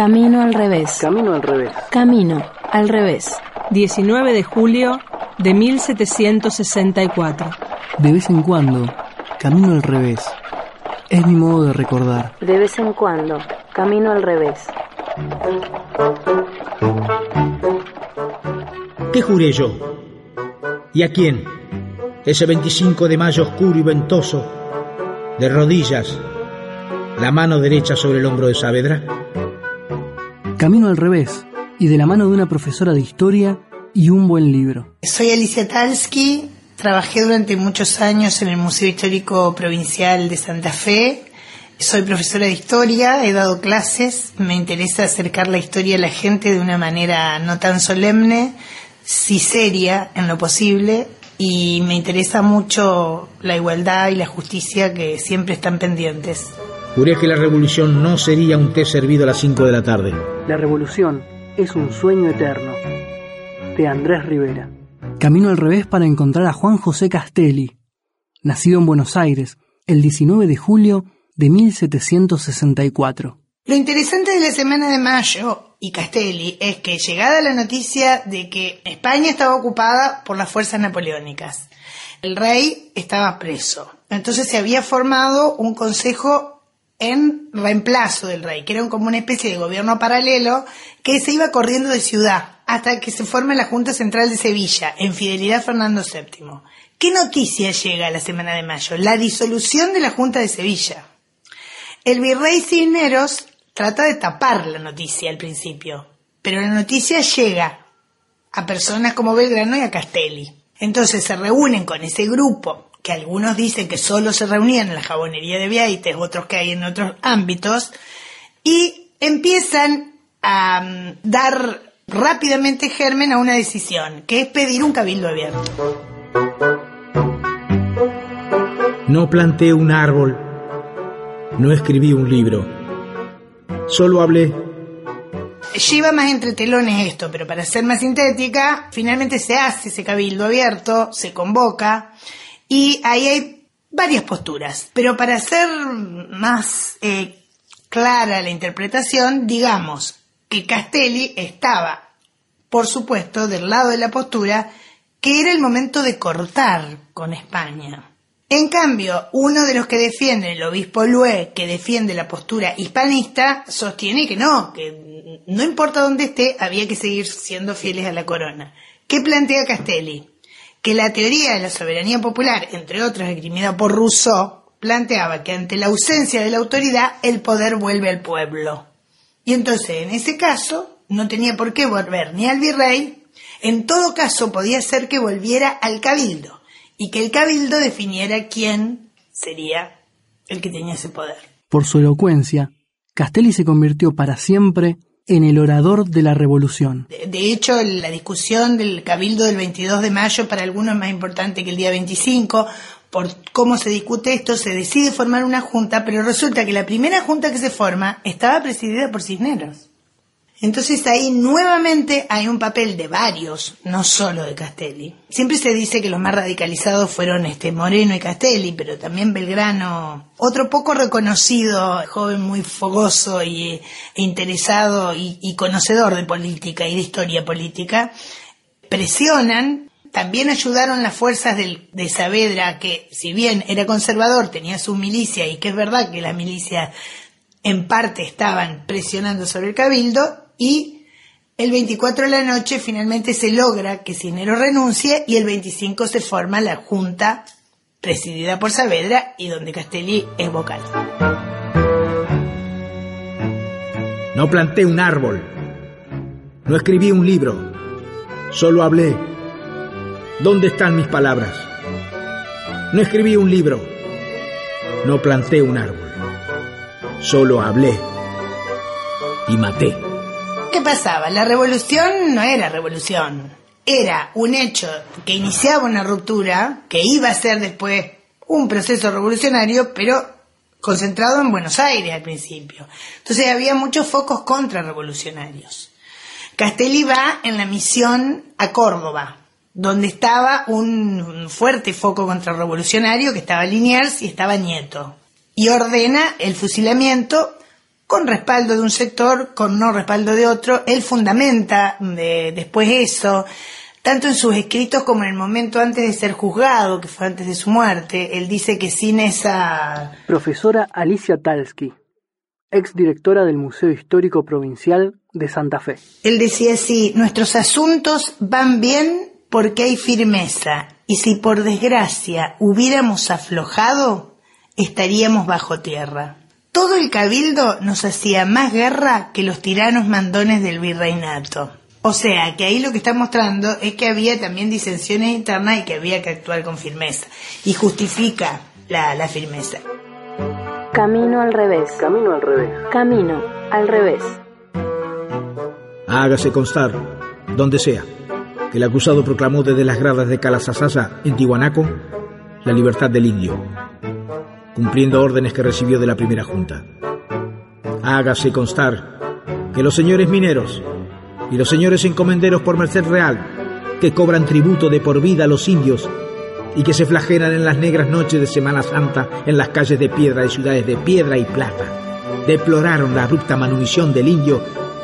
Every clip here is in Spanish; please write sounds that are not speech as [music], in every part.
Camino al revés. Camino al revés. Camino al revés. 19 de julio de 1764. De vez en cuando, camino al revés. Es mi modo de recordar. De vez en cuando, camino al revés. ¿Qué juré yo? ¿Y a quién? Ese 25 de mayo oscuro y ventoso, de rodillas, la mano derecha sobre el hombro de Saavedra. Camino al revés y de la mano de una profesora de historia y un buen libro. Soy Alicia Talski, trabajé durante muchos años en el Museo Histórico Provincial de Santa Fe. Soy profesora de historia, he dado clases, me interesa acercar la historia a la gente de una manera no tan solemne, sí seria en lo posible, y me interesa mucho la igualdad y la justicia que siempre están pendientes. Juré que la revolución no sería un té servido a las 5 de la tarde. La revolución es un sueño eterno. De Andrés Rivera. Camino al revés para encontrar a Juan José Castelli, nacido en Buenos Aires el 19 de julio de 1764. Lo interesante de la Semana de Mayo y Castelli es que llegada la noticia de que España estaba ocupada por las fuerzas napoleónicas, el rey estaba preso. Entonces se había formado un consejo en reemplazo del rey, que era como una especie de gobierno paralelo que se iba corriendo de ciudad hasta que se forma la Junta Central de Sevilla, en fidelidad a Fernando VII. ¿Qué noticia llega a la Semana de Mayo? La disolución de la Junta de Sevilla. El virrey Cisneros trata de tapar la noticia al principio, pero la noticia llega a personas como Belgrano y a Castelli. Entonces se reúnen con ese grupo que algunos dicen que solo se reunían en la jabonería de Viaites, otros que hay en otros ámbitos, y empiezan a mm, dar rápidamente germen a una decisión, que es pedir un cabildo abierto. No planté un árbol, no escribí un libro, solo hablé. Lleva más entre telones esto, pero para ser más sintética, finalmente se hace ese cabildo abierto, se convoca, y ahí hay varias posturas, pero para hacer más eh, clara la interpretación, digamos que Castelli estaba, por supuesto, del lado de la postura que era el momento de cortar con España. En cambio, uno de los que defiende, el obispo Lue, que defiende la postura hispanista, sostiene que no, que no importa dónde esté, había que seguir siendo fieles a la corona. ¿Qué plantea Castelli? que la teoría de la soberanía popular, entre otras esgrimida por Rousseau, planteaba que ante la ausencia de la autoridad el poder vuelve al pueblo. Y entonces, en ese caso, no tenía por qué volver ni al virrey, en todo caso podía ser que volviera al cabildo y que el cabildo definiera quién sería el que tenía ese poder. Por su elocuencia, Castelli se convirtió para siempre en el orador de la revolución. De hecho, la discusión del cabildo del 22 de mayo para algunos es más importante que el día 25. Por cómo se discute esto, se decide formar una junta, pero resulta que la primera junta que se forma estaba presidida por Cisneros. Entonces ahí nuevamente hay un papel de varios, no solo de Castelli. Siempre se dice que los más radicalizados fueron este Moreno y Castelli, pero también Belgrano, otro poco reconocido, joven muy fogoso y, e interesado y, conocedor de política y de historia política, presionan también ayudaron las fuerzas de Saavedra, que si bien era conservador, tenía su milicia, y que es verdad que las milicias en parte estaban presionando sobre el cabildo, y el 24 de la noche finalmente se logra que Cisneros renuncie y el 25 se forma la Junta presidida por Saavedra y donde Castelli es vocal. No planté un árbol, no escribí un libro, solo hablé. ¿Dónde están mis palabras? No escribí un libro, no planté un árbol. solo hablé y maté. ¿Qué pasaba? La revolución no era revolución. Era un hecho que iniciaba una ruptura, que iba a ser después un proceso revolucionario, pero concentrado en Buenos Aires al principio. Entonces había muchos focos contrarrevolucionarios. Castelli va en la misión a Córdoba, donde estaba un fuerte foco contrarrevolucionario, que estaba Liniers y estaba Nieto. Y ordena el fusilamiento con respaldo de un sector, con no respaldo de otro. Él fundamenta de, después eso, tanto en sus escritos como en el momento antes de ser juzgado, que fue antes de su muerte. Él dice que sin esa... Profesora Alicia Talsky, exdirectora del Museo Histórico Provincial de Santa Fe. Él decía así, nuestros asuntos van bien porque hay firmeza, y si por desgracia hubiéramos aflojado, estaríamos bajo tierra. Todo el cabildo nos hacía más guerra que los tiranos mandones del virreinato. O sea, que ahí lo que está mostrando es que había también disensiones internas y que había que actuar con firmeza. Y justifica la, la firmeza. Camino al revés. Camino al revés. Camino al revés. Hágase constar, donde sea, que el acusado proclamó desde las gradas de Calasasasa, en Tihuanaco, la libertad del indio, cumpliendo órdenes que recibió de la primera junta. Hágase constar que los señores mineros y los señores encomenderos por merced real, que cobran tributo de por vida a los indios y que se flagelan en las negras noches de Semana Santa en las calles de piedra de ciudades de piedra y plata, deploraron la abrupta manumisión del indio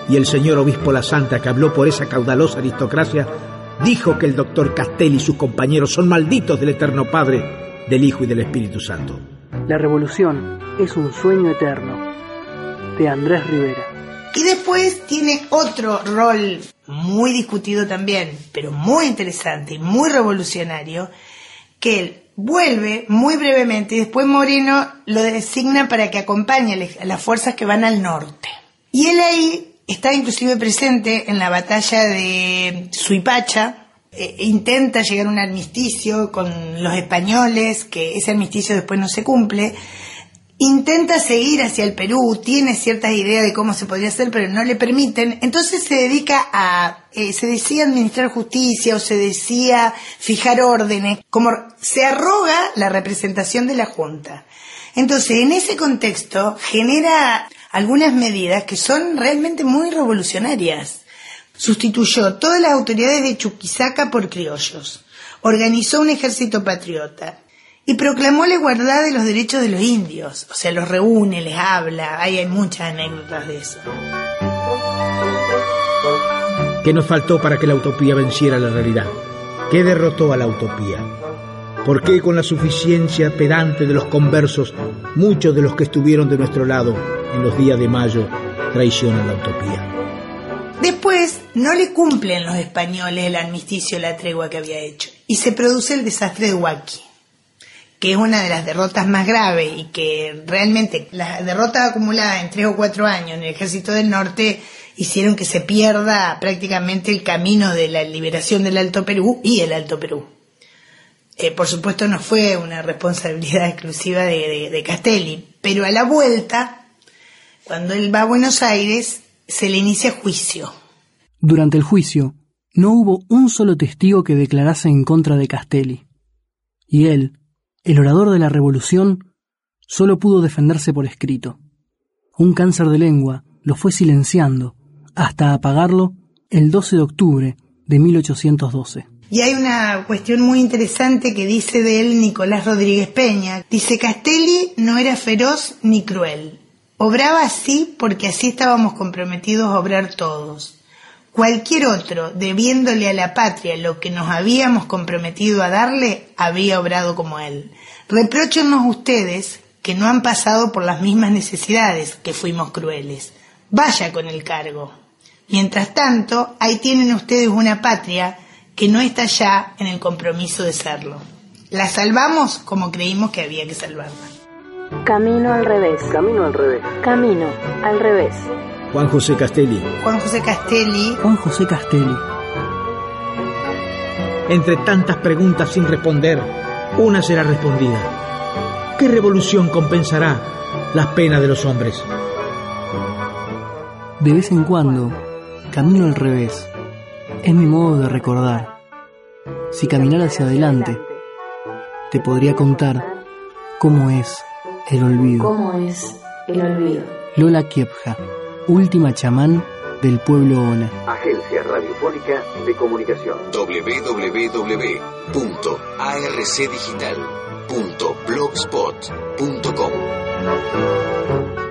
y el señor obispo La Santa, que habló por esa caudalosa aristocracia, dijo que el doctor Castelli y sus compañeros son malditos del Eterno Padre, del Hijo y del Espíritu Santo. La revolución es un sueño eterno. De Andrés Rivera. Y después tiene otro rol muy discutido también, pero muy interesante y muy revolucionario, que él vuelve muy brevemente y después Moreno lo designa para que acompañe a las fuerzas que van al norte. Y él ahí está inclusive presente en la batalla de Suipacha, e intenta llegar a un armisticio con los españoles, que ese armisticio después no se cumple, intenta seguir hacia el Perú, tiene ciertas ideas de cómo se podría hacer, pero no le permiten, entonces se dedica a, eh, se decía administrar justicia o se decía fijar órdenes, como se arroga la representación de la Junta. Entonces, en ese contexto, genera algunas medidas que son realmente muy revolucionarias. Sustituyó todas las autoridades de Chuquisaca por criollos, organizó un ejército patriota y proclamó la igualdad de los derechos de los indios. O sea, los reúne, les habla, hay muchas anécdotas de eso. ¿Qué nos faltó para que la utopía venciera la realidad? ¿Qué derrotó a la utopía? ¿Por qué con la suficiencia pedante de los conversos, muchos de los que estuvieron de nuestro lado en los días de mayo traicionan la utopía? Después no le cumplen los españoles el armisticio, la tregua que había hecho, y se produce el desastre de Huaki, que es una de las derrotas más graves y que realmente las derrotas acumuladas en tres o cuatro años en el ejército del norte hicieron que se pierda prácticamente el camino de la liberación del Alto Perú y el Alto Perú. Eh, por supuesto no fue una responsabilidad [laughs] exclusiva de, de, de Castelli, pero a la vuelta, cuando él va a Buenos Aires, se le inicia juicio. Durante el juicio, no hubo un solo testigo que declarase en contra de Castelli. Y él, el orador de la revolución, solo pudo defenderse por escrito. Un cáncer de lengua lo fue silenciando hasta apagarlo el 12 de octubre de 1812. Y hay una cuestión muy interesante que dice de él Nicolás Rodríguez Peña. Dice, Castelli no era feroz ni cruel. Obraba así porque así estábamos comprometidos a obrar todos. Cualquier otro, debiéndole a la patria lo que nos habíamos comprometido a darle, había obrado como él. Repróchennos ustedes que no han pasado por las mismas necesidades, que fuimos crueles. Vaya con el cargo. Mientras tanto, ahí tienen ustedes una patria que no está ya en el compromiso de serlo. La salvamos como creímos que había que salvarla. Camino al revés. Camino al revés. Camino al revés. Juan José Castelli. Juan José Castelli. Juan José Castelli. Entre tantas preguntas sin responder, una será respondida. ¿Qué revolución compensará las penas de los hombres? De vez en cuando, camino al revés. Es mi modo de recordar. Si caminara hacia adelante, te podría contar cómo es el olvido. ¿Cómo es el olvido? Lola Kiepja, última chamán del pueblo Ona. Agencia Radiofónica de Comunicación. www.arcdigital.blogspot.com